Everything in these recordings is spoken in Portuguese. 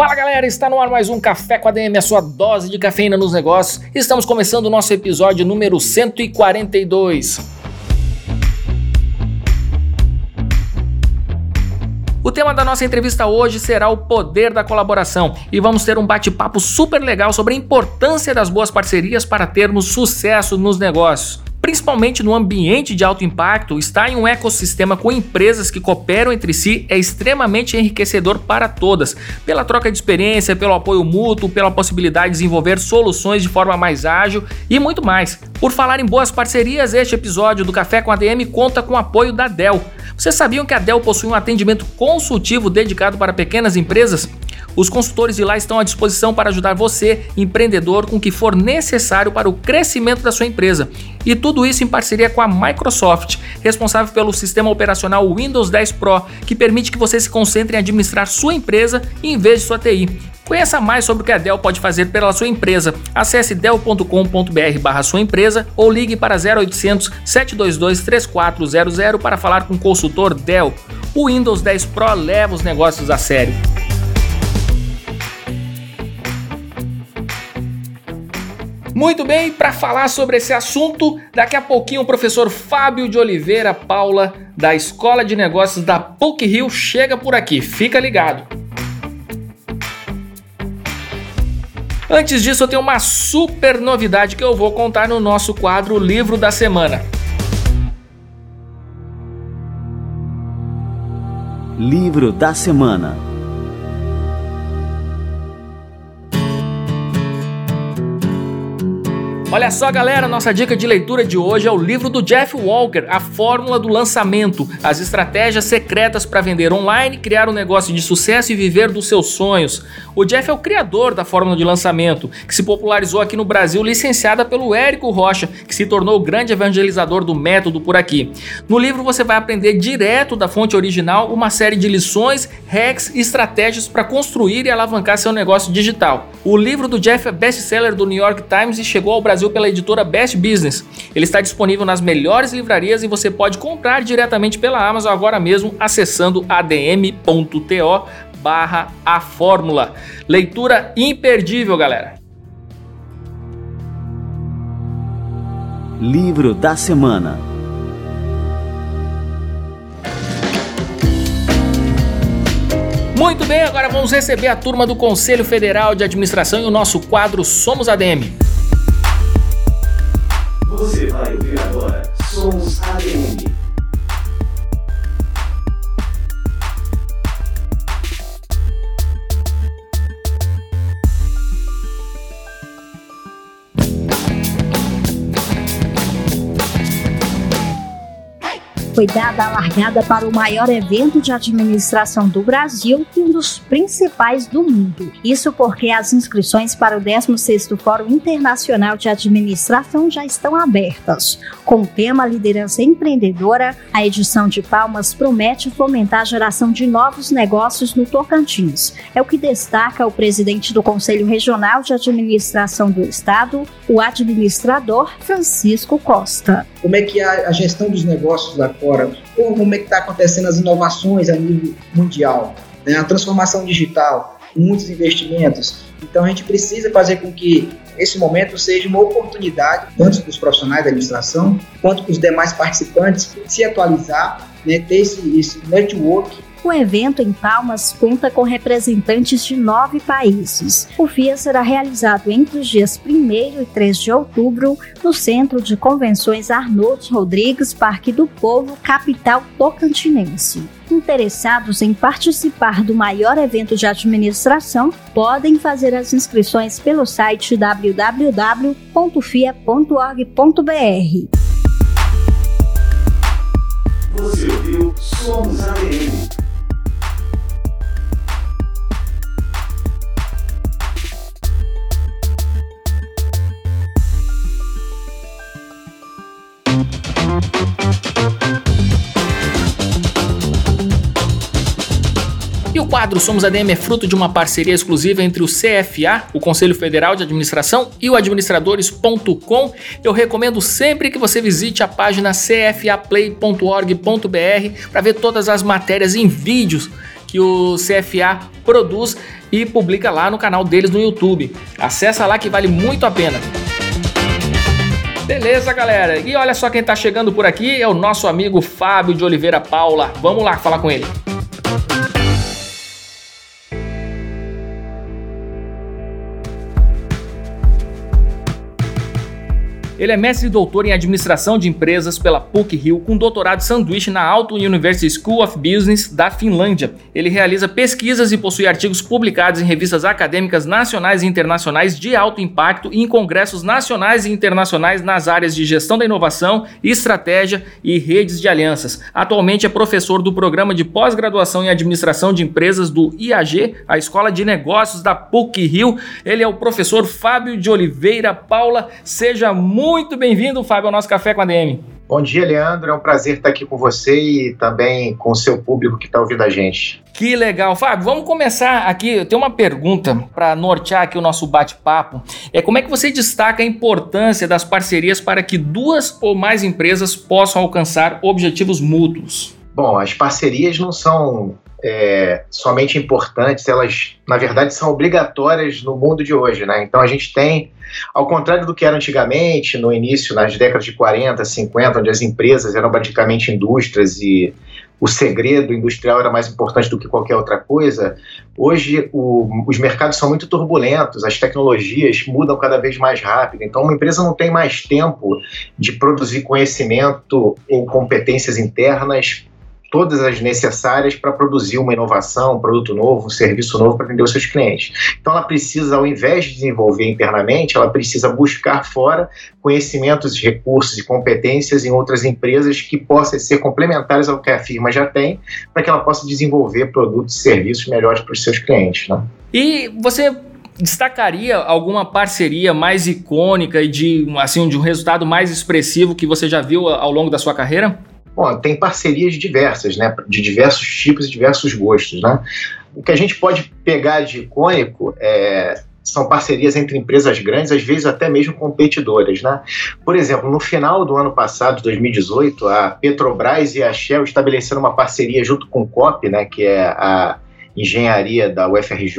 Fala galera, está no ar mais um Café com a DM, a sua dose de cafeína nos negócios. Estamos começando o nosso episódio número 142. O tema da nossa entrevista hoje será o poder da colaboração e vamos ter um bate-papo super legal sobre a importância das boas parcerias para termos sucesso nos negócios principalmente no ambiente de alto impacto, estar em um ecossistema com empresas que cooperam entre si é extremamente enriquecedor para todas, pela troca de experiência, pelo apoio mútuo, pela possibilidade de desenvolver soluções de forma mais ágil e muito mais. Por falar em boas parcerias, este episódio do Café com a DM conta com o apoio da Dell. Vocês sabiam que a Dell possui um atendimento consultivo dedicado para pequenas empresas? Os consultores de lá estão à disposição para ajudar você, empreendedor, com o que for necessário para o crescimento da sua empresa. E tudo isso em parceria com a Microsoft, responsável pelo sistema operacional Windows 10 Pro, que permite que você se concentre em administrar sua empresa em vez de sua TI. Conheça mais sobre o que a Dell pode fazer pela sua empresa. Acesse dell.com.br sua empresa ou ligue para 0800 722 3400 para falar com o consultor Dell. O Windows 10 Pro leva os negócios a sério. Muito bem, para falar sobre esse assunto, daqui a pouquinho o professor Fábio de Oliveira Paula, da Escola de Negócios da PUC Rio, chega por aqui. Fica ligado. Antes disso, eu tenho uma super novidade que eu vou contar no nosso quadro Livro da Semana. Livro da Semana. Olha só, galera, nossa dica de leitura de hoje é o livro do Jeff Walker, A Fórmula do Lançamento: As Estratégias Secretas para Vender Online, Criar um Negócio de Sucesso e Viver dos Seus Sonhos. O Jeff é o criador da fórmula de lançamento, que se popularizou aqui no Brasil, licenciada pelo Érico Rocha, que se tornou o grande evangelizador do método por aqui. No livro você vai aprender direto da fonte original uma série de lições, hacks e estratégias para construir e alavancar seu negócio digital. O livro do Jeff é best-seller do New York Times e chegou ao Brasil Brasil pela editora Best Business. Ele está disponível nas melhores livrarias e você pode comprar diretamente pela Amazon agora mesmo acessando adm.to barra a fórmula. Leitura imperdível, galera. Livro da semana. Muito bem, agora vamos receber a turma do Conselho Federal de Administração e o nosso quadro Somos ADM. Sons ADM. Foi dada a largada para o maior evento de administração do Brasil e um dos principais do mundo. Isso porque as inscrições para o 16º Fórum Internacional de Administração já estão abertas. Com o tema Liderança Empreendedora, a edição de Palmas promete fomentar a geração de novos negócios no Tocantins. É o que destaca o presidente do Conselho Regional de Administração do Estado, o administrador Francisco Costa. Como é que é a gestão dos negócios lá fora, como é que está acontecendo as inovações a nível mundial, né? a transformação digital, muitos investimentos. Então a gente precisa fazer com que esse momento seja uma oportunidade, tanto para os profissionais da administração, quanto para os demais participantes, se atualizar, né? ter esse, esse network o evento em Palmas conta com representantes de nove países. O FIA será realizado entre os dias 1 e 3 de outubro no Centro de Convenções Arnoldo Rodrigues, Parque do Povo, capital tocantinense. Interessados em participar do maior evento de administração podem fazer as inscrições pelo site www.fia.org.br. Você ouviu Somos ADM. Quadro Somos ADM é fruto de uma parceria exclusiva entre o CFA, o Conselho Federal de Administração, e o administradores.com. Eu recomendo sempre que você visite a página cfaplay.org.br para ver todas as matérias em vídeos que o CFA produz e publica lá no canal deles no YouTube. Acessa lá que vale muito a pena. Beleza, galera. E olha só quem está chegando por aqui é o nosso amigo Fábio de Oliveira Paula. Vamos lá falar com ele. Ele é mestre e doutor em administração de empresas pela PUC-Rio, com doutorado sanduíche na Alto University School of Business da Finlândia. Ele realiza pesquisas e possui artigos publicados em revistas acadêmicas nacionais e internacionais de alto impacto e em congressos nacionais e internacionais nas áreas de gestão da inovação, estratégia e redes de alianças. Atualmente é professor do programa de pós-graduação em administração de empresas do IAG, a Escola de Negócios da PUC-Rio. Ele é o professor Fábio de Oliveira Paula. Seja muito muito bem-vindo, Fábio, ao nosso Café com a DM. Bom dia, Leandro. É um prazer estar aqui com você e também com o seu público que está ouvindo a gente. Que legal. Fábio, vamos começar aqui. Eu tenho uma pergunta para nortear aqui o nosso bate-papo. É como é que você destaca a importância das parcerias para que duas ou mais empresas possam alcançar objetivos mútuos? Bom, as parcerias não são é, somente importantes, elas, na verdade, são obrigatórias no mundo de hoje, né? Então a gente tem, ao contrário do que era antigamente, no início, nas décadas de 40, 50, onde as empresas eram basicamente indústrias e o segredo industrial era mais importante do que qualquer outra coisa, hoje o, os mercados são muito turbulentos, as tecnologias mudam cada vez mais rápido, então uma empresa não tem mais tempo de produzir conhecimento ou competências internas todas as necessárias para produzir uma inovação, um produto novo, um serviço novo para atender os seus clientes. Então ela precisa, ao invés de desenvolver internamente, ela precisa buscar fora conhecimentos, recursos e competências em outras empresas que possam ser complementares ao que a firma já tem, para que ela possa desenvolver produtos e serviços melhores para os seus clientes. Né? E você destacaria alguma parceria mais icônica e de assim de um resultado mais expressivo que você já viu ao longo da sua carreira? Bom, tem parcerias diversas, né, de diversos tipos e diversos gostos, né? O que a gente pode pegar de icônico é, são parcerias entre empresas grandes, às vezes até mesmo competidoras, né? Por exemplo, no final do ano passado, 2018, a Petrobras e a Shell estabeleceram uma parceria junto com o COP, né, que é a engenharia da UFRJ,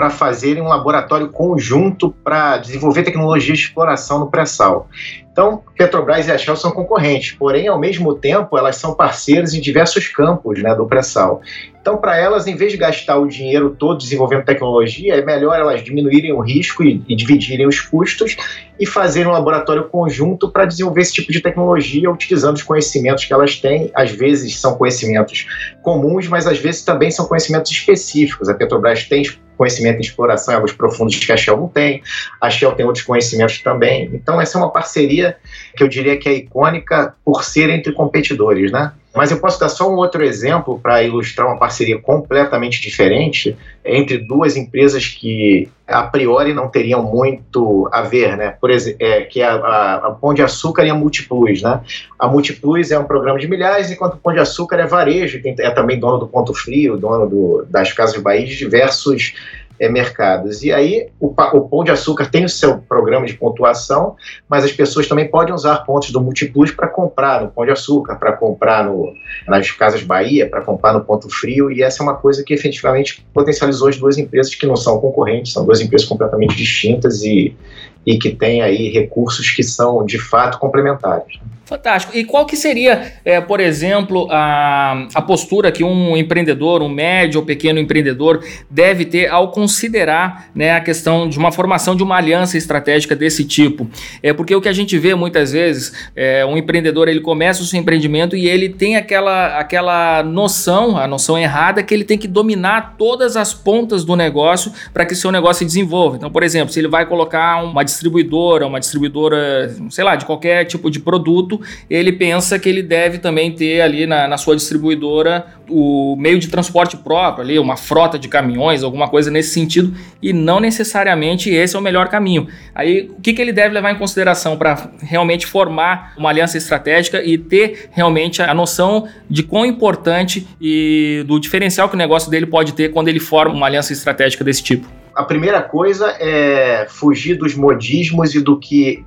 para fazerem um laboratório conjunto para desenvolver tecnologia de exploração no pré-sal. Então, Petrobras e a Shell são concorrentes, porém, ao mesmo tempo, elas são parceiras em diversos campos né, do pré-sal. Então, para elas, em vez de gastar o dinheiro todo desenvolvendo tecnologia, é melhor elas diminuírem o risco e, e dividirem os custos e fazerem um laboratório conjunto para desenvolver esse tipo de tecnologia utilizando os conhecimentos que elas têm. Às vezes são conhecimentos comuns, mas às vezes também são conhecimentos específicos. A Petrobras tem conhecimento em exploração em águas profundas que a Shell não tem, a Shell tem outros conhecimentos também. Então, essa é uma parceria que eu diria que é icônica por ser entre competidores, né? Mas eu posso dar só um outro exemplo para ilustrar uma parceria completamente diferente entre duas empresas que a priori não teriam muito a ver, né? Por exemplo, é, que é a, a, a Pão de Açúcar e a Multiplus, né? A Multiplus é um programa de milhares, enquanto o Pão de Açúcar é varejo, é também dono do Ponto Frio, dono do, das Casas de Bahia, de diversos é, mercados. E aí o, o Pão de Açúcar tem o seu programa de pontuação, mas as pessoas também podem usar pontos do Multiplus para comprar no Pão de Açúcar, para comprar no, nas Casas Bahia, para comprar no Ponto Frio, e essa é uma coisa que efetivamente potencializou as duas empresas que não são concorrentes, são duas empresas completamente distintas e, e que têm aí recursos que são de fato complementares. Fantástico. E qual que seria, é, por exemplo, a, a postura que um empreendedor, um médio ou pequeno empreendedor deve ter ao considerar né, a questão de uma formação de uma aliança estratégica desse tipo? É porque o que a gente vê muitas vezes, é, um empreendedor ele começa o seu empreendimento e ele tem aquela, aquela noção, a noção errada, que ele tem que dominar todas as pontas do negócio para que seu negócio se desenvolva. Então, por exemplo, se ele vai colocar uma distribuidora, uma distribuidora, sei lá, de qualquer tipo de produto, ele pensa que ele deve também ter ali na, na sua distribuidora o meio de transporte próprio, ali, uma frota de caminhões, alguma coisa nesse sentido, e não necessariamente esse é o melhor caminho. Aí, o que, que ele deve levar em consideração para realmente formar uma aliança estratégica e ter realmente a noção de quão importante e do diferencial que o negócio dele pode ter quando ele forma uma aliança estratégica desse tipo? A primeira coisa é fugir dos modismos e do que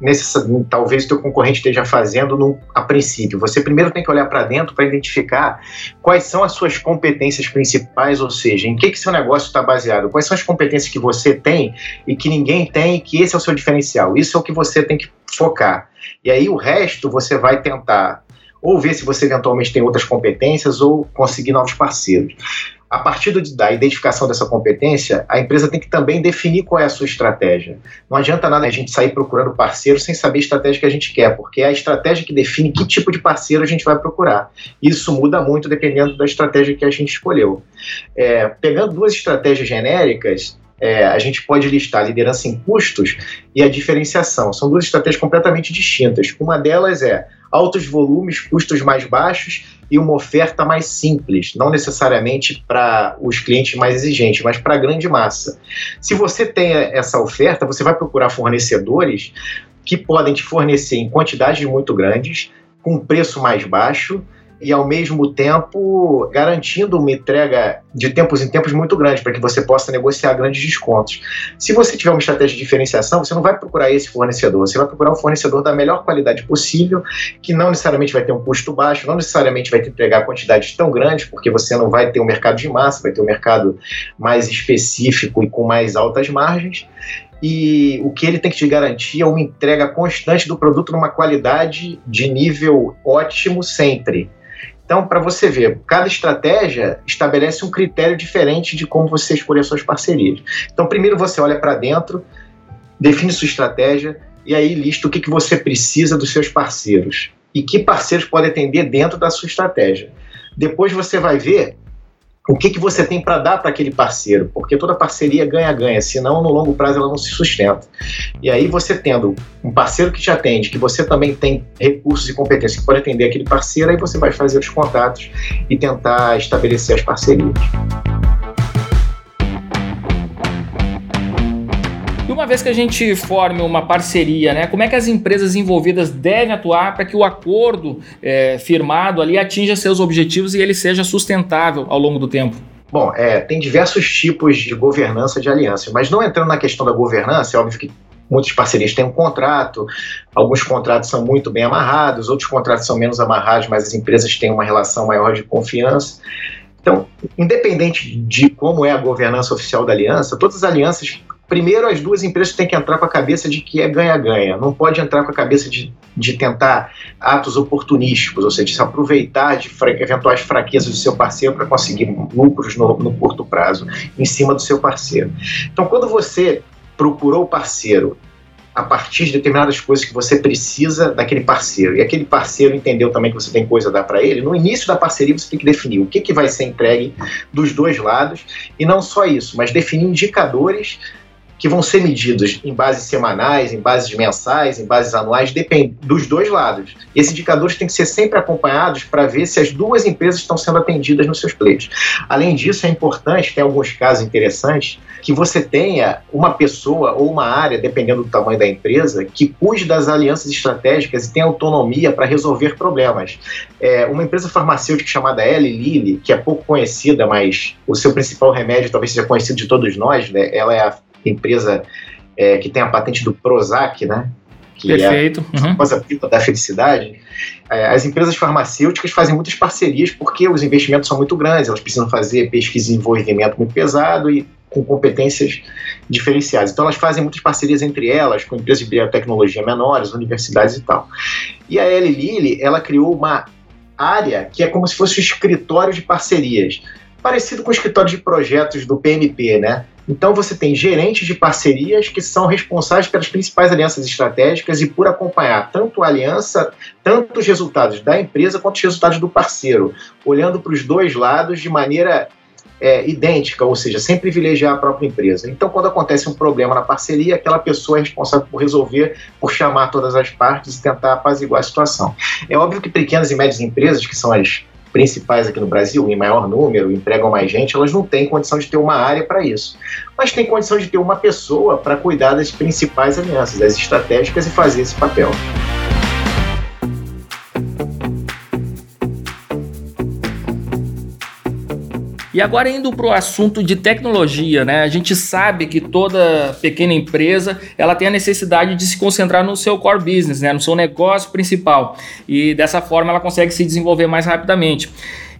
talvez o teu concorrente esteja fazendo no, a princípio. Você primeiro tem que olhar para dentro para identificar quais são as suas competências principais, ou seja, em que, que seu negócio está baseado, quais são as competências que você tem e que ninguém tem, que esse é o seu diferencial. Isso é o que você tem que focar. E aí o resto você vai tentar ou ver se você eventualmente tem outras competências ou conseguir novos parceiros a partir da identificação dessa competência, a empresa tem que também definir qual é a sua estratégia. Não adianta nada a gente sair procurando parceiro sem saber a estratégia que a gente quer, porque é a estratégia que define que tipo de parceiro a gente vai procurar. Isso muda muito dependendo da estratégia que a gente escolheu. É, pegando duas estratégias genéricas, é, a gente pode listar a liderança em custos e a diferenciação. São duas estratégias completamente distintas. Uma delas é altos volumes, custos mais baixos e uma oferta mais simples, não necessariamente para os clientes mais exigentes, mas para a grande massa. Se você tem essa oferta, você vai procurar fornecedores que podem te fornecer em quantidades muito grandes, com preço mais baixo e ao mesmo tempo garantindo uma entrega de tempos em tempos muito grande para que você possa negociar grandes descontos. Se você tiver uma estratégia de diferenciação, você não vai procurar esse fornecedor, você vai procurar um fornecedor da melhor qualidade possível, que não necessariamente vai ter um custo baixo, não necessariamente vai te entregar quantidades tão grandes, porque você não vai ter um mercado de massa, vai ter um mercado mais específico e com mais altas margens e o que ele tem que te garantir é uma entrega constante do produto numa qualidade de nível ótimo sempre. Então, para você ver, cada estratégia estabelece um critério diferente de como você escolher suas parcerias. Então, primeiro você olha para dentro, define sua estratégia e aí lista o que, que você precisa dos seus parceiros e que parceiros podem atender dentro da sua estratégia. Depois você vai ver o que, que você tem para dar para aquele parceiro, porque toda parceria ganha-ganha, senão no longo prazo ela não se sustenta. E aí você tendo um parceiro que te atende, que você também tem recursos e competências que pode atender aquele parceiro, aí você vai fazer os contatos e tentar estabelecer as parcerias. Uma vez que a gente forme uma parceria, né, como é que as empresas envolvidas devem atuar para que o acordo é, firmado ali atinja seus objetivos e ele seja sustentável ao longo do tempo? Bom, é, tem diversos tipos de governança de alianças, mas não entrando na questão da governança, é óbvio que muitas parcerias têm um contrato, alguns contratos são muito bem amarrados, outros contratos são menos amarrados, mas as empresas têm uma relação maior de confiança. Então, independente de como é a governança oficial da aliança, todas as alianças Primeiro, as duas empresas têm que entrar com a cabeça de que é ganha-ganha. Não pode entrar com a cabeça de, de tentar atos oportunísticos, ou seja, se aproveitar de fra eventuais fraquezas do seu parceiro para conseguir lucros no, no curto prazo em cima do seu parceiro. Então, quando você procurou o parceiro a partir de determinadas coisas que você precisa daquele parceiro. E aquele parceiro entendeu também que você tem coisa a dar para ele. No início da parceria, você tem que definir o que, que vai ser entregue dos dois lados. E não só isso, mas definir indicadores que vão ser medidos em bases semanais, em bases mensais, em bases anuais, depende dos dois lados. Esses indicadores têm que ser sempre acompanhados para ver se as duas empresas estão sendo atendidas nos seus pleitos. Além disso, é importante, tem alguns casos interessantes, que você tenha uma pessoa ou uma área, dependendo do tamanho da empresa, que cuide das alianças estratégicas e tenha autonomia para resolver problemas. É, uma empresa farmacêutica chamada Eli Lilly, que é pouco conhecida, mas o seu principal remédio talvez seja conhecido de todos nós, né? ela é a empresa é, que tem a patente do Prozac, né? Que Perfeito. é a famosa pipa da felicidade. É, as empresas farmacêuticas fazem muitas parcerias porque os investimentos são muito grandes, elas precisam fazer pesquisa e desenvolvimento muito pesado e com competências diferenciadas. Então elas fazem muitas parcerias entre elas, com empresas de biotecnologia menores, universidades e tal. E a Eli Lilly, ela criou uma área que é como se fosse um escritório de parcerias, parecido com o escritório de projetos do PMP, né? Então você tem gerentes de parcerias que são responsáveis pelas principais alianças estratégicas e por acompanhar tanto a aliança, tanto os resultados da empresa quanto os resultados do parceiro, olhando para os dois lados de maneira é, idêntica, ou seja, sem privilegiar a própria empresa. Então, quando acontece um problema na parceria, aquela pessoa é responsável por resolver, por chamar todas as partes e tentar apaziguar a situação. É óbvio que pequenas e médias empresas, que são as principais aqui no Brasil, em maior número, empregam mais gente, elas não têm condição de ter uma área para isso. Mas têm condição de ter uma pessoa para cuidar das principais alianças, das estratégicas e fazer esse papel. E agora indo para o assunto de tecnologia, né? A gente sabe que toda pequena empresa ela tem a necessidade de se concentrar no seu core business, né? No seu negócio principal. E dessa forma ela consegue se desenvolver mais rapidamente.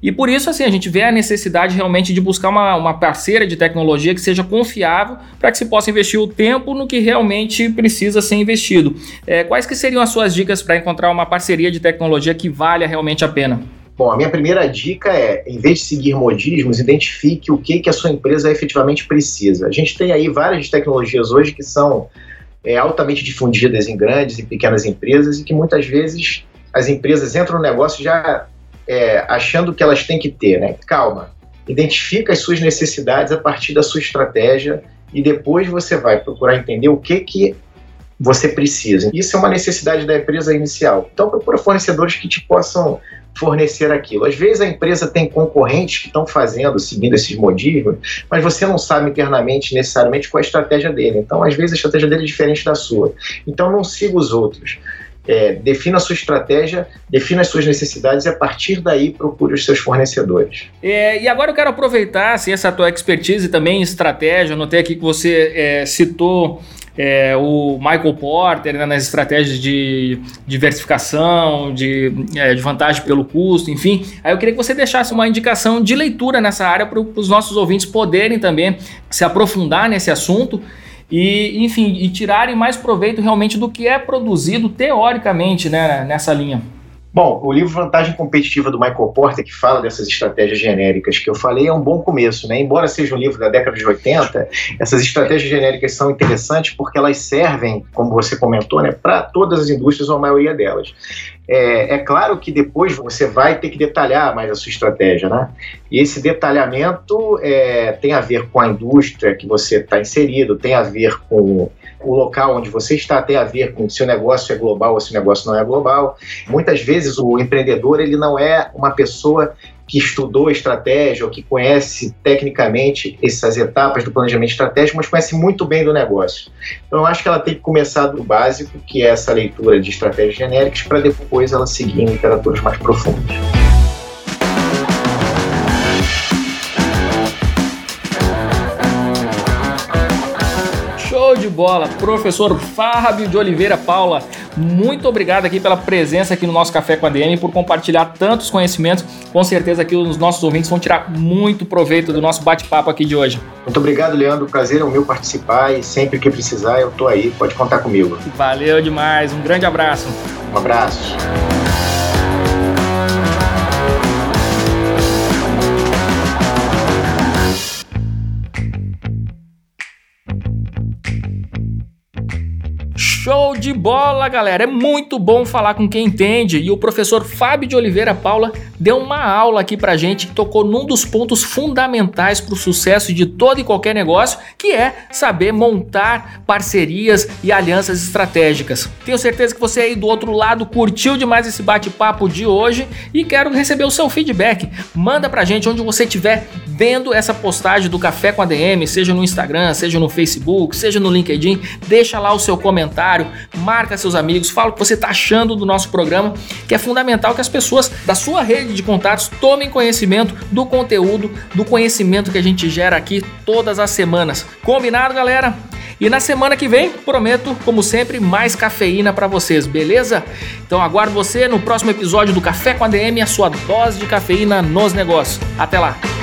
E por isso, assim, a gente vê a necessidade realmente de buscar uma, uma parceira de tecnologia que seja confiável para que se possa investir o tempo no que realmente precisa ser investido. É, quais que seriam as suas dicas para encontrar uma parceria de tecnologia que valha realmente a pena? Bom, a minha primeira dica é, em vez de seguir modismos, identifique o que, que a sua empresa efetivamente precisa. A gente tem aí várias tecnologias hoje que são é, altamente difundidas em grandes e pequenas empresas e que muitas vezes as empresas entram no negócio já é, achando que elas têm que ter, né? Calma, identifica as suas necessidades a partir da sua estratégia e depois você vai procurar entender o que, que você precisa. Isso é uma necessidade da empresa inicial. Então procura fornecedores que te possam fornecer aquilo. Às vezes a empresa tem concorrentes que estão fazendo, seguindo esses modismos, mas você não sabe internamente, necessariamente, qual é a estratégia dele. Então, às vezes, a estratégia dele é diferente da sua. Então, não siga os outros. É, defina a sua estratégia, defina as suas necessidades e a partir daí procure os seus fornecedores. É, e agora eu quero aproveitar assim, essa tua expertise também em estratégia. Eu notei aqui que você é, citou é, o Michael Porter né, nas estratégias de diversificação, de, é, de, vantagem pelo custo, enfim. Aí eu queria que você deixasse uma indicação de leitura nessa área para os nossos ouvintes poderem também se aprofundar nesse assunto e, enfim, e tirarem mais proveito realmente do que é produzido teoricamente né, nessa linha. Bom, o livro Vantagem Competitiva do Michael Porter, que fala dessas estratégias genéricas que eu falei, é um bom começo, né? Embora seja um livro da década de 80, essas estratégias genéricas são interessantes porque elas servem, como você comentou, né, para todas as indústrias ou a maioria delas. É, é, claro que depois você vai ter que detalhar mais a sua estratégia, né? E esse detalhamento é, tem a ver com a indústria que você está inserido, tem a ver com o local onde você está, tem a ver com se o negócio é global ou se o negócio não é global. Muitas vezes o empreendedor ele não é uma pessoa que estudou estratégia ou que conhece tecnicamente essas etapas do planejamento estratégico, mas conhece muito bem do negócio. Então, eu acho que ela tem que começar do básico, que é essa leitura de estratégias genéricas, para depois ela seguir em literaturas mais profundas. Bola, professor Fábio de Oliveira Paula. Muito obrigado aqui pela presença aqui no nosso Café com a DM, por compartilhar tantos conhecimentos. Com certeza que os nossos ouvintes vão tirar muito proveito do nosso bate-papo aqui de hoje. Muito obrigado, Leandro. O prazer é o meu participar e sempre que precisar eu tô aí, pode contar comigo. Valeu demais. Um grande abraço. Um abraço. De bola, galera! É muito bom falar com quem entende e o professor Fábio de Oliveira Paula deu uma aula aqui pra gente que tocou num dos pontos fundamentais para o sucesso de todo e qualquer negócio, que é saber montar parcerias e alianças estratégicas. Tenho certeza que você aí do outro lado curtiu demais esse bate-papo de hoje e quero receber o seu feedback. Manda pra gente onde você estiver vendo essa postagem do Café com a DM, seja no Instagram, seja no Facebook, seja no LinkedIn, deixa lá o seu comentário, marca seus amigos, fala o que você está achando do nosso programa, que é fundamental que as pessoas da sua rede de contatos tomem conhecimento do conteúdo, do conhecimento que a gente gera aqui todas as semanas. Combinado, galera? E na semana que vem, prometo, como sempre, mais cafeína para vocês, beleza? Então aguardo você no próximo episódio do Café com a DM, a sua dose de cafeína nos negócios. Até lá!